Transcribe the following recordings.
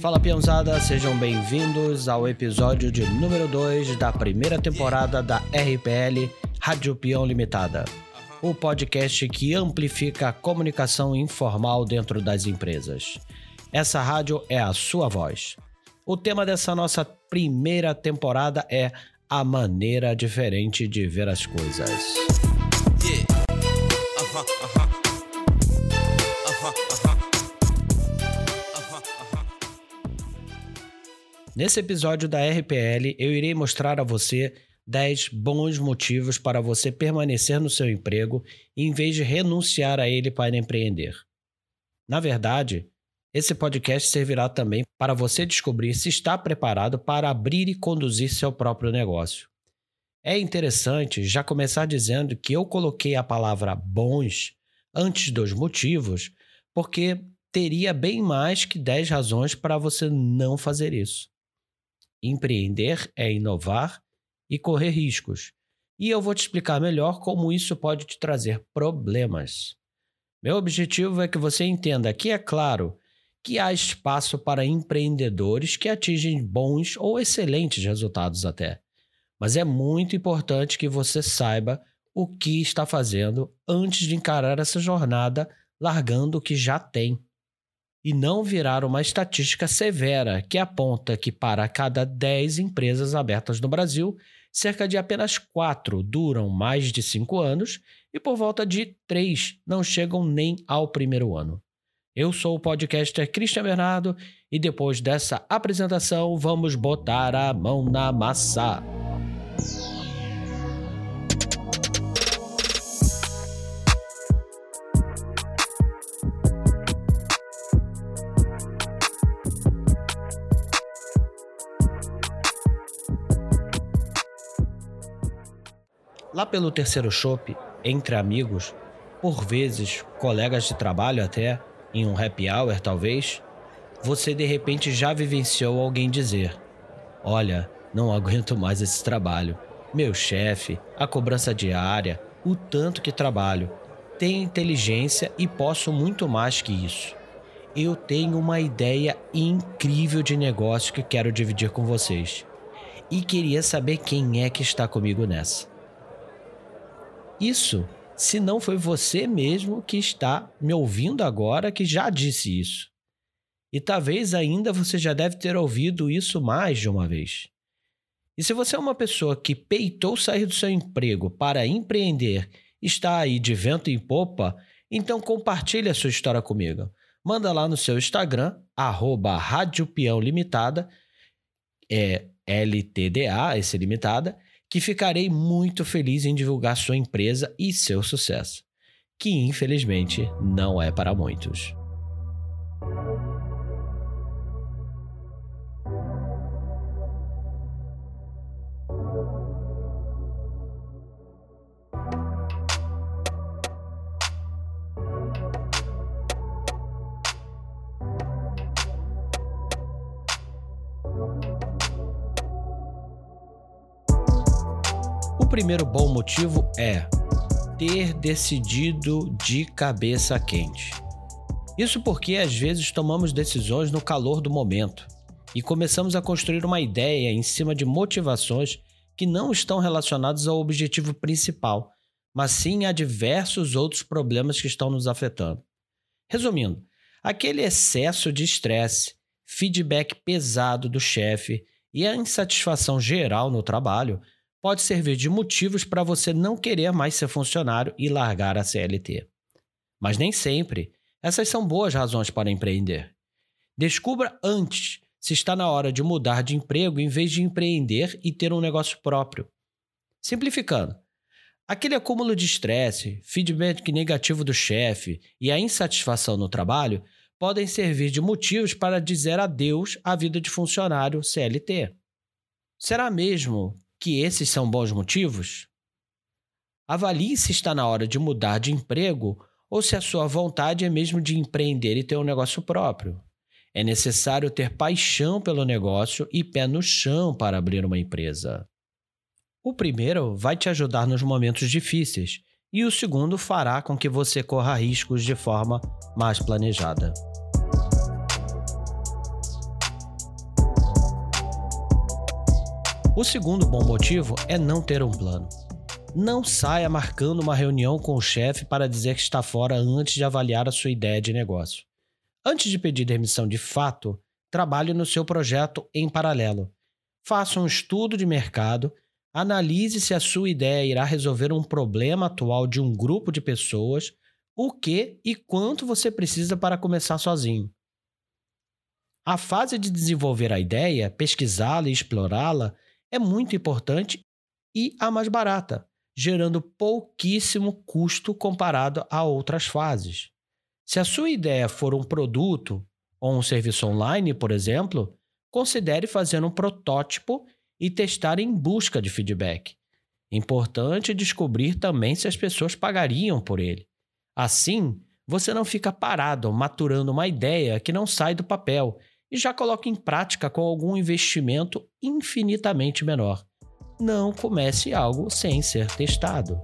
Fala peãozada, sejam bem-vindos ao episódio de número 2 da primeira temporada da RPL Rádio Peão Limitada, o podcast que amplifica a comunicação informal dentro das empresas. Essa rádio é a sua voz. O tema dessa nossa primeira temporada é a maneira diferente de ver as coisas. Nesse episódio da RPL, eu irei mostrar a você 10 bons motivos para você permanecer no seu emprego em vez de renunciar a ele para empreender. Na verdade, esse podcast servirá também para você descobrir se está preparado para abrir e conduzir seu próprio negócio. É interessante já começar dizendo que eu coloquei a palavra bons antes dos motivos, porque teria bem mais que 10 razões para você não fazer isso. Empreender é inovar e correr riscos. E eu vou te explicar melhor como isso pode te trazer problemas. Meu objetivo é que você entenda que, é claro, que há espaço para empreendedores que atingem bons ou excelentes resultados até. Mas é muito importante que você saiba o que está fazendo antes de encarar essa jornada largando o que já tem. E não virar uma estatística severa que aponta que para cada 10 empresas abertas no Brasil, cerca de apenas 4 duram mais de 5 anos e por volta de 3 não chegam nem ao primeiro ano. Eu sou o podcaster Cristian Bernardo e depois dessa apresentação vamos botar a mão na massa. Lá pelo terceiro chopp, entre amigos, por vezes colegas de trabalho até, em um happy hour talvez, você de repente já vivenciou alguém dizer: Olha, não aguento mais esse trabalho. Meu chefe, a cobrança diária, o tanto que trabalho. Tenho inteligência e posso muito mais que isso. Eu tenho uma ideia incrível de negócio que quero dividir com vocês. E queria saber quem é que está comigo nessa. Isso se não foi você mesmo que está me ouvindo agora que já disse isso. E talvez ainda você já deve ter ouvido isso mais de uma vez. E se você é uma pessoa que peitou sair do seu emprego para empreender, está aí de vento em popa, então compartilhe a sua história comigo. Manda lá no seu Instagram, arroba Rádio Peão Limitada, é LTDA, esse limitada, que ficarei muito feliz em divulgar sua empresa e seu sucesso, que infelizmente não é para muitos. Primeiro bom motivo é ter decidido de cabeça quente. Isso porque às vezes tomamos decisões no calor do momento e começamos a construir uma ideia em cima de motivações que não estão relacionadas ao objetivo principal, mas sim a diversos outros problemas que estão nos afetando. Resumindo, aquele excesso de estresse, feedback pesado do chefe e a insatisfação geral no trabalho pode servir de motivos para você não querer mais ser funcionário e largar a CLT. Mas nem sempre essas são boas razões para empreender. Descubra antes se está na hora de mudar de emprego em vez de empreender e ter um negócio próprio. Simplificando, aquele acúmulo de estresse, feedback negativo do chefe e a insatisfação no trabalho podem servir de motivos para dizer adeus à vida de funcionário CLT. Será mesmo que esses são bons motivos? Avalie se está na hora de mudar de emprego ou se a sua vontade é mesmo de empreender e ter um negócio próprio. É necessário ter paixão pelo negócio e pé no chão para abrir uma empresa. O primeiro vai te ajudar nos momentos difíceis e o segundo fará com que você corra riscos de forma mais planejada. O segundo bom motivo é não ter um plano. Não saia marcando uma reunião com o chefe para dizer que está fora antes de avaliar a sua ideia de negócio. Antes de pedir demissão de fato, trabalhe no seu projeto em paralelo. Faça um estudo de mercado, analise se a sua ideia irá resolver um problema atual de um grupo de pessoas, o que e quanto você precisa para começar sozinho. A fase de desenvolver a ideia, pesquisá-la e explorá-la é muito importante e a mais barata, gerando pouquíssimo custo comparado a outras fases. Se a sua ideia for um produto ou um serviço online, por exemplo, considere fazer um protótipo e testar em busca de feedback. Importante descobrir também se as pessoas pagariam por ele. Assim, você não fica parado maturando uma ideia que não sai do papel e já coloca em prática com algum investimento infinitamente menor. Não comece algo sem ser testado.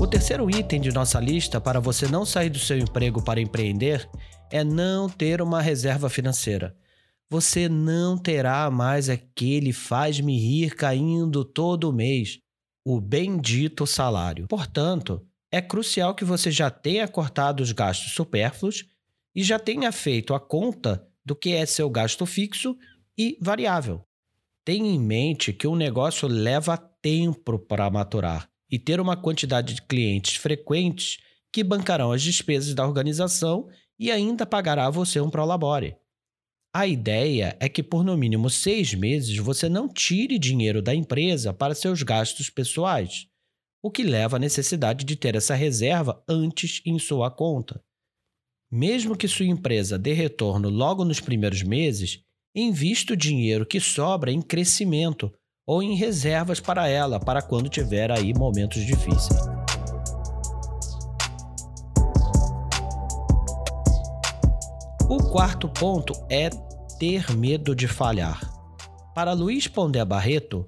O terceiro item de nossa lista para você não sair do seu emprego para empreender é não ter uma reserva financeira. Você não terá mais aquele faz-me rir caindo todo mês, o bendito salário. Portanto, é crucial que você já tenha cortado os gastos supérfluos e já tenha feito a conta do que é seu gasto fixo e variável. Tenha em mente que um negócio leva tempo para maturar e ter uma quantidade de clientes frequentes que bancarão as despesas da organização e ainda pagará a você um prolabore. A ideia é que por no mínimo seis meses você não tire dinheiro da empresa para seus gastos pessoais o que leva à necessidade de ter essa reserva antes em sua conta. Mesmo que sua empresa dê retorno logo nos primeiros meses, invista o dinheiro que sobra em crescimento ou em reservas para ela para quando tiver aí momentos difíceis. O quarto ponto é ter medo de falhar. Para Luiz Pondé Barreto,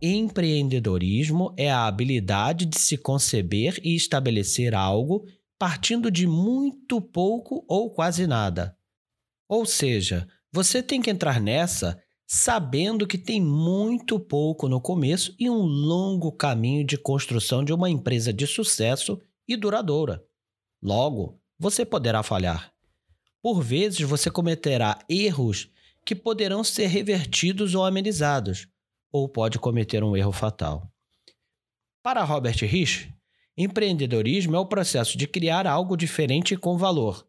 Empreendedorismo é a habilidade de se conceber e estabelecer algo partindo de muito pouco ou quase nada. Ou seja, você tem que entrar nessa sabendo que tem muito pouco no começo e um longo caminho de construção de uma empresa de sucesso e duradoura. Logo, você poderá falhar. Por vezes, você cometerá erros que poderão ser revertidos ou amenizados ou pode cometer um erro fatal. Para Robert Rich, empreendedorismo é o processo de criar algo diferente com valor,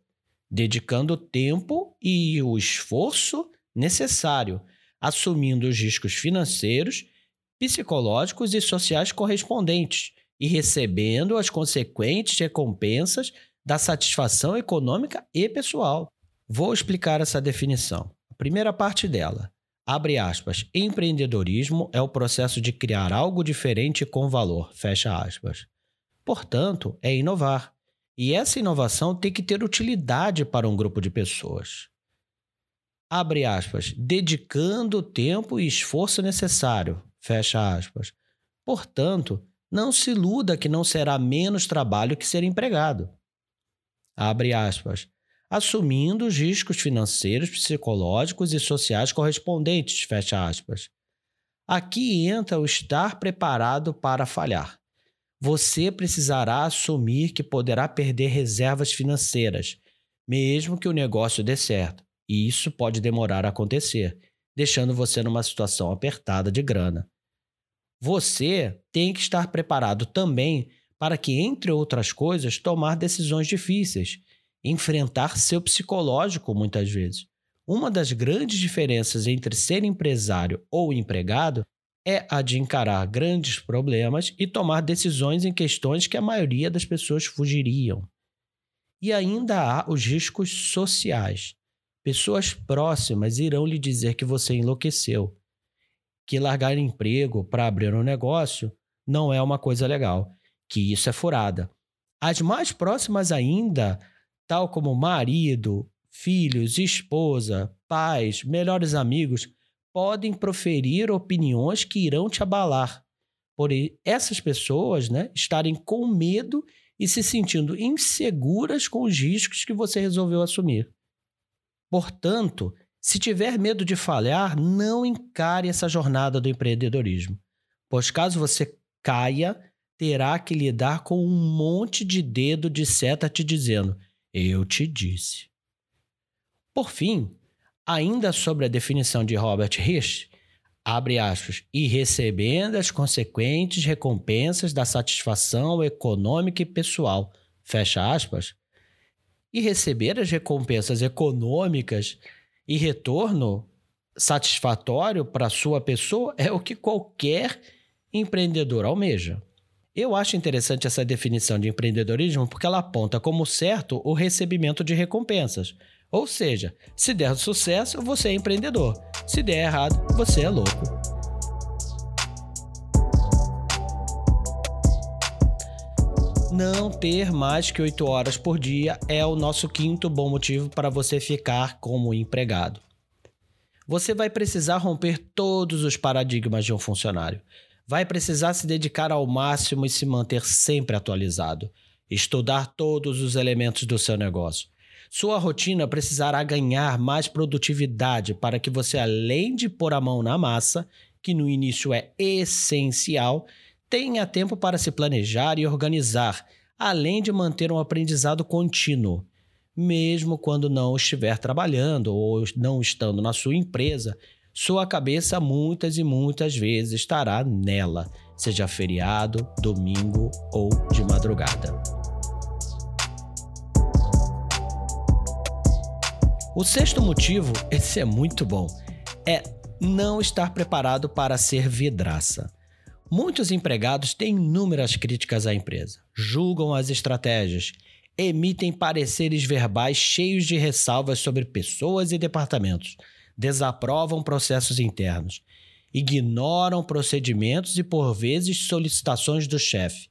dedicando o tempo e o esforço necessário, assumindo os riscos financeiros, psicológicos e sociais correspondentes e recebendo as consequentes recompensas da satisfação econômica e pessoal. Vou explicar essa definição. A primeira parte dela Abre aspas. Empreendedorismo é o processo de criar algo diferente com valor. Fecha aspas. Portanto, é inovar. E essa inovação tem que ter utilidade para um grupo de pessoas. Abre aspas. Dedicando o tempo e esforço necessário. Fecha aspas. Portanto, não se iluda que não será menos trabalho que ser empregado. Abre aspas assumindo os riscos financeiros, psicológicos e sociais correspondentes, fecha aspas. Aqui entra o estar preparado para falhar. Você precisará assumir que poderá perder reservas financeiras, mesmo que o negócio dê certo, e isso pode demorar a acontecer, deixando você numa situação apertada de grana. Você tem que estar preparado também para que, entre outras coisas, tomar decisões difíceis enfrentar seu psicológico muitas vezes. Uma das grandes diferenças entre ser empresário ou empregado é a de encarar grandes problemas e tomar decisões em questões que a maioria das pessoas fugiriam. E ainda há os riscos sociais. Pessoas próximas irão lhe dizer que você enlouqueceu, que largar emprego para abrir um negócio não é uma coisa legal, que isso é furada. As mais próximas ainda tal como marido, filhos, esposa, pais, melhores amigos, podem proferir opiniões que irão te abalar. Por essas pessoas né, estarem com medo e se sentindo inseguras com os riscos que você resolveu assumir. Portanto, se tiver medo de falhar, não encare essa jornada do empreendedorismo, pois caso você caia, terá que lidar com um monte de dedo de seta te dizendo: Eu te disse. Por fim, ainda sobre a definição de Robert Hirsch, abre aspas, e recebendo as consequentes recompensas da satisfação econômica e pessoal, fecha aspas, e receber as recompensas econômicas e retorno satisfatório para sua pessoa é o que qualquer empreendedor almeja. Eu acho interessante essa definição de empreendedorismo porque ela aponta como certo o recebimento de recompensas. Ou seja, se der sucesso, você é empreendedor. Se der errado, você é louco. Não ter mais que 8 horas por dia é o nosso quinto bom motivo para você ficar como empregado. Você vai precisar romper todos os paradigmas de um funcionário. Vai precisar se dedicar ao máximo e se manter sempre atualizado. Estudar todos os elementos do seu negócio. Sua rotina precisará ganhar mais produtividade para que você, além de pôr a mão na massa, que no início é essencial, tenha tempo para se planejar e organizar, além de manter um aprendizado contínuo. Mesmo quando não estiver trabalhando ou não estando na sua empresa, sua cabeça muitas e muitas vezes estará nela, seja feriado, domingo ou de madrugada. O sexto motivo, esse é muito bom, é não estar preparado para ser vidraça. Muitos empregados têm inúmeras críticas à empresa, julgam as estratégias, emitem pareceres verbais cheios de ressalvas sobre pessoas e departamentos, desaprovam processos internos, ignoram procedimentos e, por vezes, solicitações do chefe,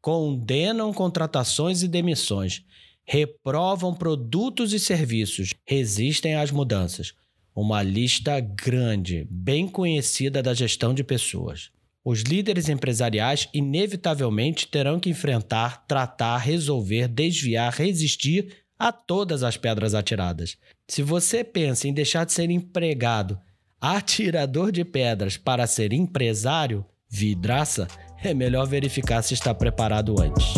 condenam contratações e demissões, reprovam produtos e serviços, resistem às mudanças. Uma lista grande, bem conhecida da gestão de pessoas. Os líderes empresariais inevitavelmente terão que enfrentar, tratar, resolver, desviar, resistir a todas as pedras atiradas. Se você pensa em deixar de ser empregado, atirador de pedras, para ser empresário, vidraça, é melhor verificar se está preparado antes.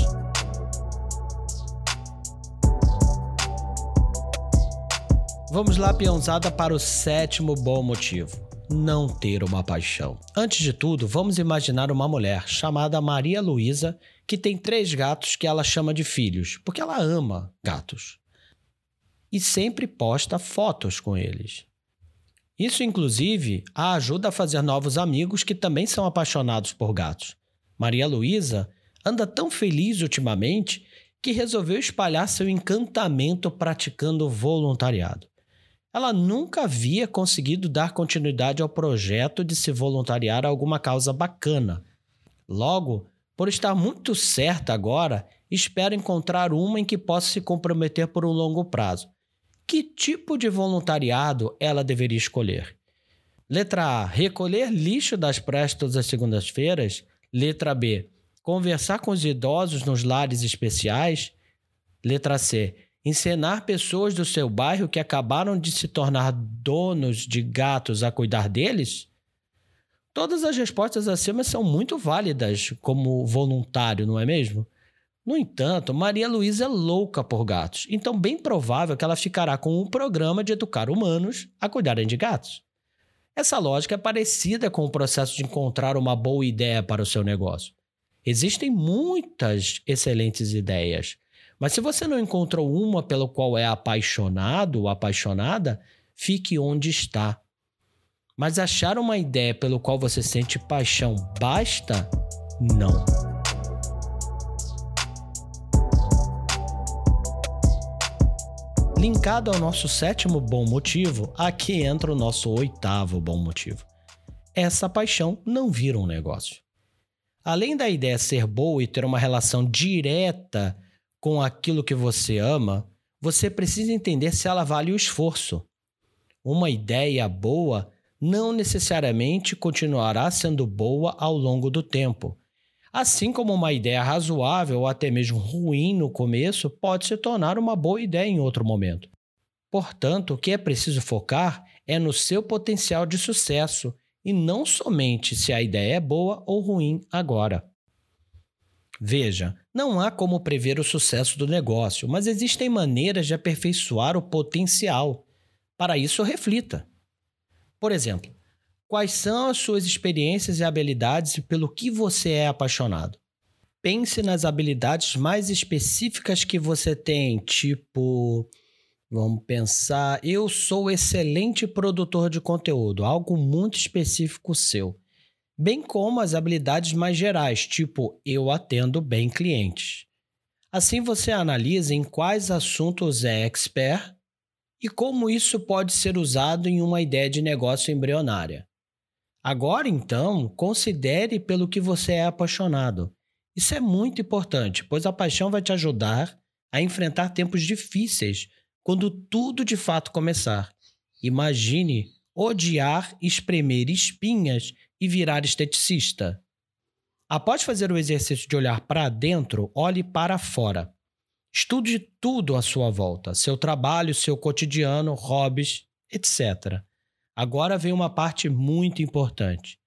Vamos lá, peãozada, para o sétimo bom motivo não ter uma paixão. Antes de tudo, vamos imaginar uma mulher chamada Maria Luísa que tem três gatos que ela chama de filhos, porque ela ama gatos. E sempre posta fotos com eles. Isso, inclusive, a ajuda a fazer novos amigos que também são apaixonados por gatos. Maria Luísa anda tão feliz ultimamente que resolveu espalhar seu encantamento praticando voluntariado. Ela nunca havia conseguido dar continuidade ao projeto de se voluntariar a alguma causa bacana. Logo, por estar muito certa agora, espera encontrar uma em que possa se comprometer por um longo prazo. Que tipo de voluntariado ela deveria escolher? Letra A: recolher lixo das praias todas as segundas-feiras. Letra B: conversar com os idosos nos lares especiais. Letra C: encenar pessoas do seu bairro que acabaram de se tornar donos de gatos a cuidar deles? Todas as respostas acima são muito válidas como voluntário, não é mesmo? No entanto, Maria Luísa é louca por gatos, então bem provável que ela ficará com um programa de educar humanos a cuidarem de gatos. Essa lógica é parecida com o processo de encontrar uma boa ideia para o seu negócio. Existem muitas excelentes ideias, mas se você não encontrou uma pelo qual é apaixonado ou apaixonada, fique onde está. Mas achar uma ideia pelo qual você sente paixão basta? Não. Linkado ao nosso sétimo bom motivo, aqui entra o nosso oitavo bom motivo. Essa paixão não vira um negócio. Além da ideia ser boa e ter uma relação direta com aquilo que você ama, você precisa entender se ela vale o esforço. Uma ideia boa não necessariamente continuará sendo boa ao longo do tempo. Assim como uma ideia razoável ou até mesmo ruim no começo pode se tornar uma boa ideia em outro momento. Portanto, o que é preciso focar é no seu potencial de sucesso e não somente se a ideia é boa ou ruim agora. Veja, não há como prever o sucesso do negócio, mas existem maneiras de aperfeiçoar o potencial. Para isso, reflita. Por exemplo, quais são as suas experiências e habilidades e pelo que você é apaixonado? Pense nas habilidades mais específicas que você tem, tipo Vamos pensar. Eu sou excelente produtor de conteúdo, algo muito específico seu. Bem como as habilidades mais gerais, tipo eu atendo bem clientes. Assim você analisa em quais assuntos é expert e como isso pode ser usado em uma ideia de negócio embrionária. Agora, então, considere pelo que você é apaixonado. Isso é muito importante, pois a paixão vai te ajudar a enfrentar tempos difíceis quando tudo de fato começar. Imagine odiar, espremer espinhas e virar esteticista. Após fazer o exercício de olhar para dentro, olhe para fora. Estude tudo à sua volta: seu trabalho, seu cotidiano, hobbies, etc. Agora vem uma parte muito importante.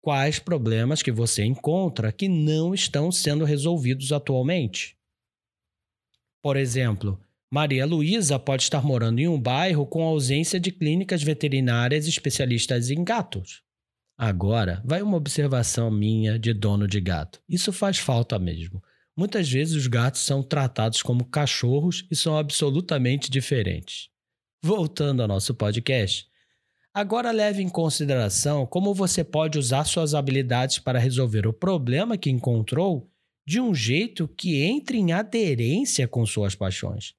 Quais problemas que você encontra que não estão sendo resolvidos atualmente? Por exemplo, Maria Luísa pode estar morando em um bairro com ausência de clínicas veterinárias especialistas em gatos. Agora, vai uma observação minha de dono de gato. Isso faz falta mesmo. Muitas vezes os gatos são tratados como cachorros e são absolutamente diferentes. Voltando ao nosso podcast, agora leve em consideração como você pode usar suas habilidades para resolver o problema que encontrou de um jeito que entre em aderência com suas paixões.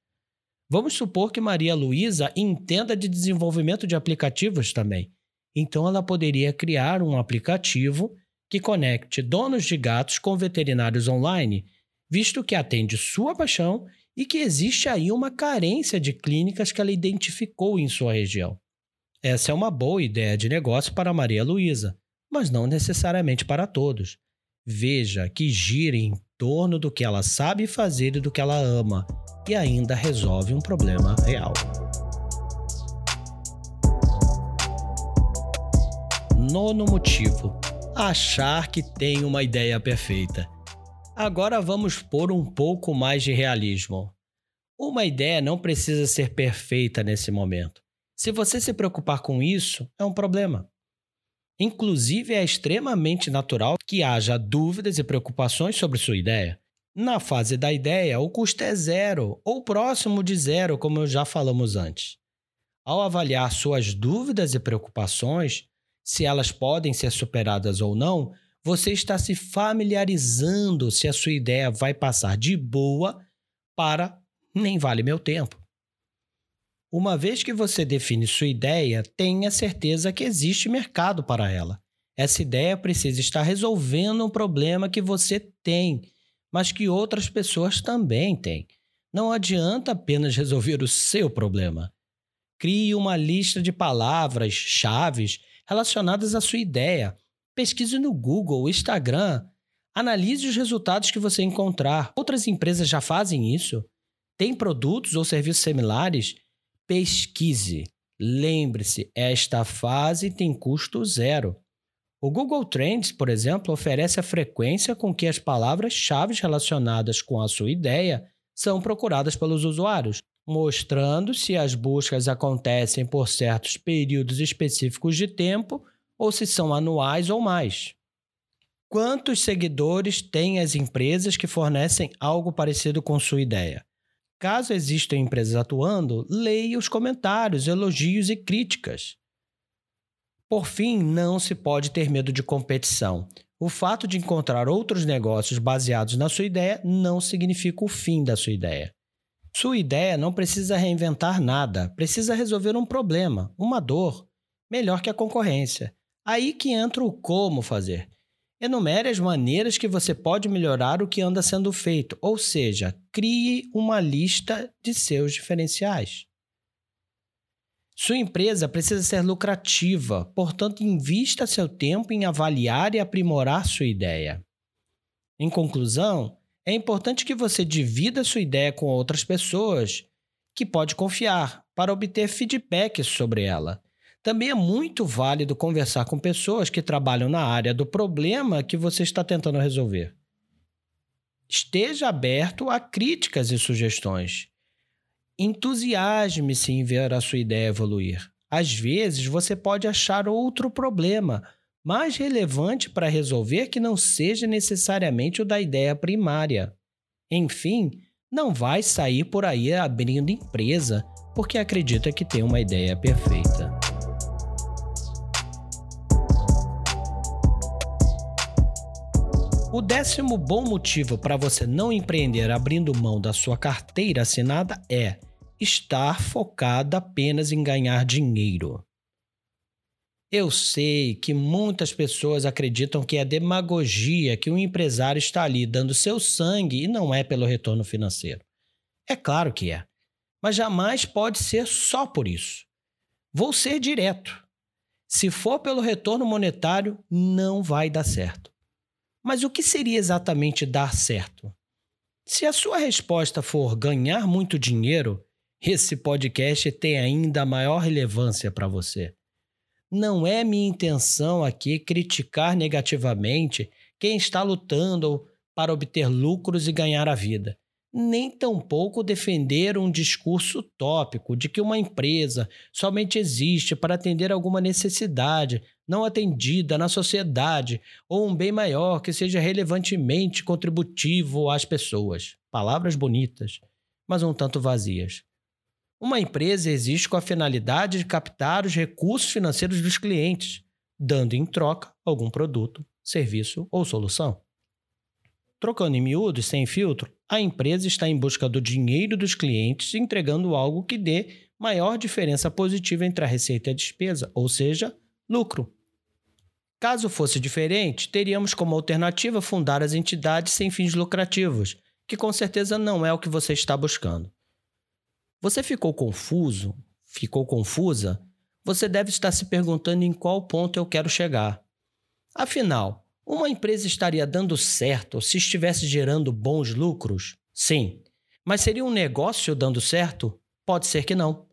Vamos supor que Maria Luísa entenda de desenvolvimento de aplicativos também. Então ela poderia criar um aplicativo que conecte donos de gatos com veterinários online, visto que atende sua paixão e que existe aí uma carência de clínicas que ela identificou em sua região. Essa é uma boa ideia de negócio para Maria Luísa, mas não necessariamente para todos. Veja que gira em torno do que ela sabe fazer e do que ela ama, e ainda resolve um problema real. Nono motivo: achar que tem uma ideia perfeita. Agora vamos pôr um pouco mais de realismo. Uma ideia não precisa ser perfeita nesse momento. Se você se preocupar com isso, é um problema. Inclusive, é extremamente natural que haja dúvidas e preocupações sobre sua ideia. Na fase da ideia, o custo é zero ou próximo de zero, como já falamos antes. Ao avaliar suas dúvidas e preocupações, se elas podem ser superadas ou não, você está se familiarizando se a sua ideia vai passar de boa para nem vale meu tempo. Uma vez que você define sua ideia, tenha certeza que existe mercado para ela. Essa ideia precisa estar resolvendo um problema que você tem, mas que outras pessoas também têm. Não adianta apenas resolver o seu problema. Crie uma lista de palavras, chaves relacionadas à sua ideia. Pesquise no Google, Instagram. Analise os resultados que você encontrar. Outras empresas já fazem isso. Tem produtos ou serviços similares? Pesquise. Lembre-se, esta fase tem custo zero. O Google Trends, por exemplo, oferece a frequência com que as palavras-chave relacionadas com a sua ideia são procuradas pelos usuários, mostrando se as buscas acontecem por certos períodos específicos de tempo ou se são anuais ou mais. Quantos seguidores têm as empresas que fornecem algo parecido com sua ideia? Caso existam empresas atuando, leia os comentários, elogios e críticas. Por fim, não se pode ter medo de competição. O fato de encontrar outros negócios baseados na sua ideia não significa o fim da sua ideia. Sua ideia não precisa reinventar nada, precisa resolver um problema, uma dor, melhor que a concorrência. Aí que entra o como fazer. Enumere as maneiras que você pode melhorar o que anda sendo feito, ou seja, crie uma lista de seus diferenciais. Sua empresa precisa ser lucrativa, portanto, invista seu tempo em avaliar e aprimorar sua ideia. Em conclusão, é importante que você divida sua ideia com outras pessoas que pode confiar, para obter feedback sobre ela. Também é muito válido conversar com pessoas que trabalham na área do problema que você está tentando resolver. Esteja aberto a críticas e sugestões. Entusiasme-se em ver a sua ideia evoluir. Às vezes você pode achar outro problema mais relevante para resolver que não seja necessariamente o da ideia primária. Enfim, não vai sair por aí abrindo empresa porque acredita que tem uma ideia perfeita. O décimo bom motivo para você não empreender abrindo mão da sua carteira assinada é estar focado apenas em ganhar dinheiro. Eu sei que muitas pessoas acreditam que é demagogia que um empresário está ali dando seu sangue e não é pelo retorno financeiro. É claro que é, mas jamais pode ser só por isso. Vou ser direto. Se for pelo retorno monetário, não vai dar certo. Mas o que seria exatamente dar certo? Se a sua resposta for ganhar muito dinheiro, esse podcast tem ainda maior relevância para você. Não é minha intenção aqui criticar negativamente quem está lutando para obter lucros e ganhar a vida nem tampouco defender um discurso utópico de que uma empresa somente existe para atender alguma necessidade não atendida na sociedade ou um bem maior que seja relevantemente contributivo às pessoas. Palavras bonitas, mas um tanto vazias. Uma empresa existe com a finalidade de captar os recursos financeiros dos clientes, dando em troca algum produto, serviço ou solução. Trocando em miúdos, sem filtro, a empresa está em busca do dinheiro dos clientes, entregando algo que dê maior diferença positiva entre a receita e a despesa, ou seja, lucro. Caso fosse diferente, teríamos como alternativa fundar as entidades sem fins lucrativos, que com certeza não é o que você está buscando. Você ficou confuso? Ficou confusa? Você deve estar se perguntando em qual ponto eu quero chegar. Afinal, uma empresa estaria dando certo se estivesse gerando bons lucros? Sim. Mas seria um negócio dando certo? Pode ser que não.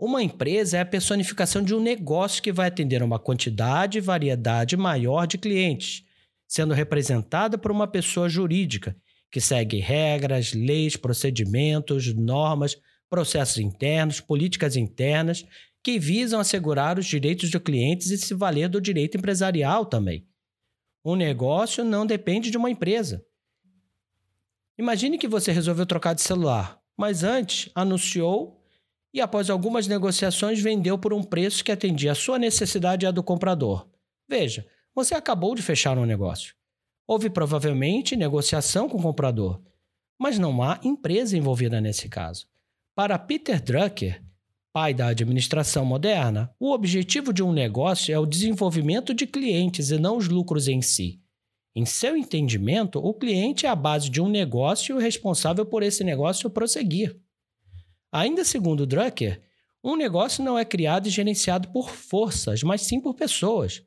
Uma empresa é a personificação de um negócio que vai atender uma quantidade e variedade maior de clientes, sendo representada por uma pessoa jurídica que segue regras, leis, procedimentos, normas, processos internos, políticas internas que visam assegurar os direitos de clientes e se valer do direito empresarial também. Um negócio não depende de uma empresa. Imagine que você resolveu trocar de celular, mas antes anunciou e, após algumas negociações, vendeu por um preço que atendia a sua necessidade e a do comprador. Veja, você acabou de fechar um negócio. Houve provavelmente negociação com o comprador, mas não há empresa envolvida nesse caso. Para Peter Drucker, pai da administração moderna, o objetivo de um negócio é o desenvolvimento de clientes e não os lucros em si. Em seu entendimento, o cliente é a base de um negócio e o responsável por esse negócio prosseguir. Ainda segundo Drucker, um negócio não é criado e gerenciado por forças, mas sim por pessoas.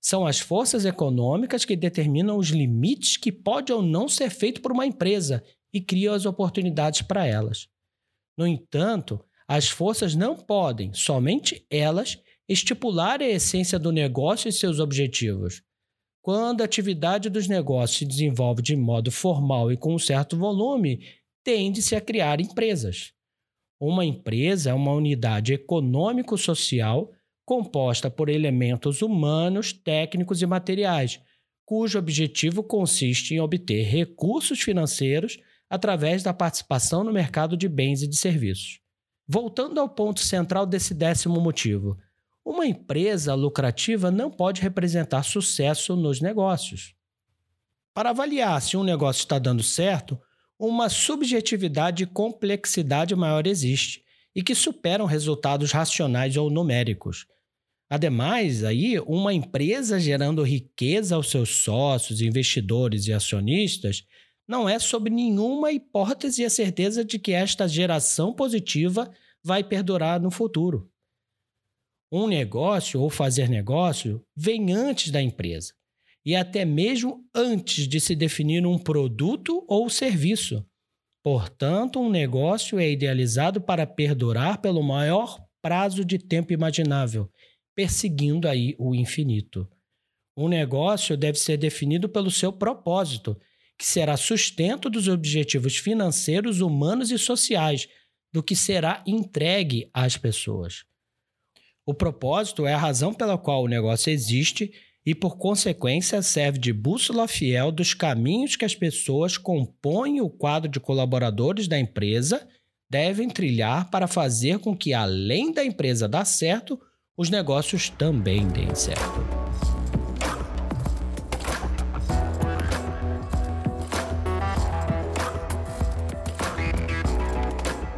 São as forças econômicas que determinam os limites que pode ou não ser feito por uma empresa e criam as oportunidades para elas. No entanto, as forças não podem, somente elas, estipular a essência do negócio e seus objetivos. Quando a atividade dos negócios se desenvolve de modo formal e com um certo volume, tende-se a criar empresas. Uma empresa é uma unidade econômico-social composta por elementos humanos, técnicos e materiais, cujo objetivo consiste em obter recursos financeiros através da participação no mercado de bens e de serviços. Voltando ao ponto central desse décimo motivo, uma empresa lucrativa não pode representar sucesso nos negócios. Para avaliar se um negócio está dando certo, uma subjetividade e complexidade maior existe e que superam resultados racionais ou numéricos. Ademais, aí, uma empresa gerando riqueza aos seus sócios, investidores e acionistas não é sob nenhuma hipótese a certeza de que esta geração positiva vai perdurar no futuro. Um negócio ou fazer negócio vem antes da empresa e até mesmo antes de se definir um produto ou serviço. Portanto, um negócio é idealizado para perdurar pelo maior prazo de tempo imaginável, perseguindo aí o infinito. Um negócio deve ser definido pelo seu propósito, que será sustento dos objetivos financeiros, humanos e sociais, do que será entregue às pessoas. O propósito é a razão pela qual o negócio existe e, por consequência, serve de bússola fiel dos caminhos que as pessoas compõem o quadro de colaboradores da empresa devem trilhar para fazer com que, além da empresa dar certo, os negócios também deem certo.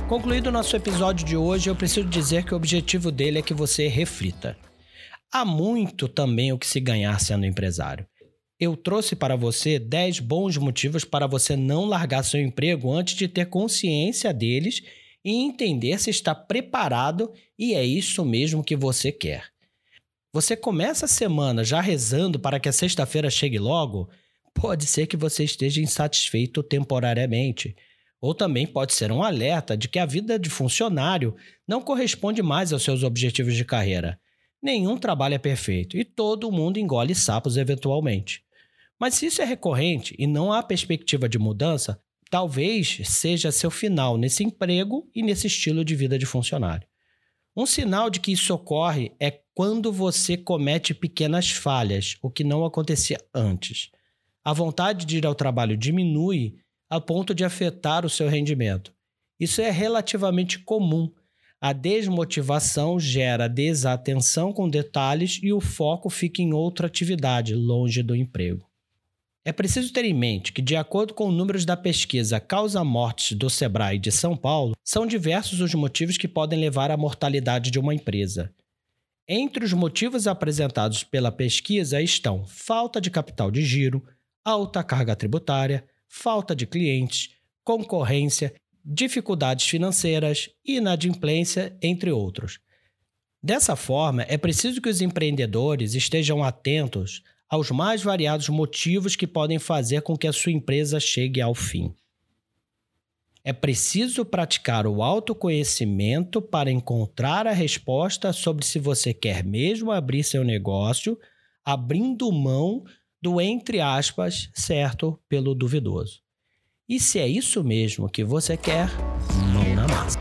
Concluído o nosso episódio de hoje, eu preciso dizer que o objetivo dele é que você reflita. Há muito também o que se ganhar sendo empresário. Eu trouxe para você 10 bons motivos para você não largar seu emprego antes de ter consciência deles e entender se está preparado e é isso mesmo que você quer. Você começa a semana já rezando para que a sexta-feira chegue logo? Pode ser que você esteja insatisfeito temporariamente ou também pode ser um alerta de que a vida de funcionário não corresponde mais aos seus objetivos de carreira. Nenhum trabalho é perfeito e todo mundo engole sapos eventualmente. Mas se isso é recorrente e não há perspectiva de mudança, talvez seja seu final nesse emprego e nesse estilo de vida de funcionário. Um sinal de que isso ocorre é quando você comete pequenas falhas, o que não acontecia antes. A vontade de ir ao trabalho diminui a ponto de afetar o seu rendimento. Isso é relativamente comum. A desmotivação gera desatenção com detalhes e o foco fica em outra atividade, longe do emprego. É preciso ter em mente que, de acordo com números da pesquisa Causa Mortes do Sebrae de São Paulo, são diversos os motivos que podem levar à mortalidade de uma empresa. Entre os motivos apresentados pela pesquisa estão falta de capital de giro, alta carga tributária, falta de clientes, concorrência, dificuldades financeiras, inadimplência, entre outros. Dessa forma, é preciso que os empreendedores estejam atentos aos mais variados motivos que podem fazer com que a sua empresa chegue ao fim. É preciso praticar o autoconhecimento para encontrar a resposta sobre se você quer mesmo abrir seu negócio, abrindo mão do entre aspas certo pelo duvidoso. E se é isso mesmo que você quer, mão na massa.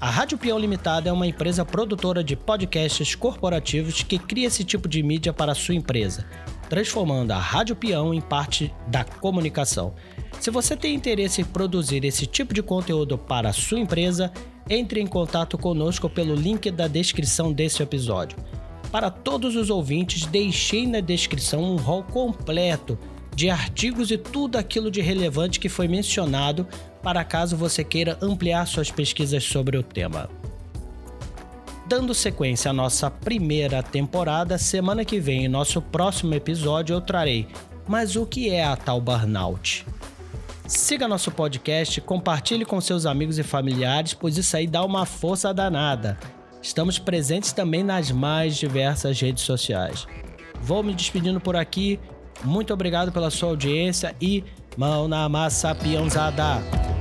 A Rádio Peão Limitada é uma empresa produtora de podcasts corporativos que cria esse tipo de mídia para a sua empresa, transformando a Rádio Peão em parte da comunicação. Se você tem interesse em produzir esse tipo de conteúdo para a sua empresa, entre em contato conosco pelo link da descrição desse episódio. Para todos os ouvintes, deixei na descrição um rol completo de artigos e tudo aquilo de relevante que foi mencionado para caso você queira ampliar suas pesquisas sobre o tema. Dando sequência à nossa primeira temporada, semana que vem, em nosso próximo episódio, eu trarei Mas o que é a tal burnout? Siga nosso podcast, compartilhe com seus amigos e familiares, pois isso aí dá uma força danada. Estamos presentes também nas mais diversas redes sociais. Vou me despedindo por aqui. Muito obrigado pela sua audiência e mão na massa, peãozada!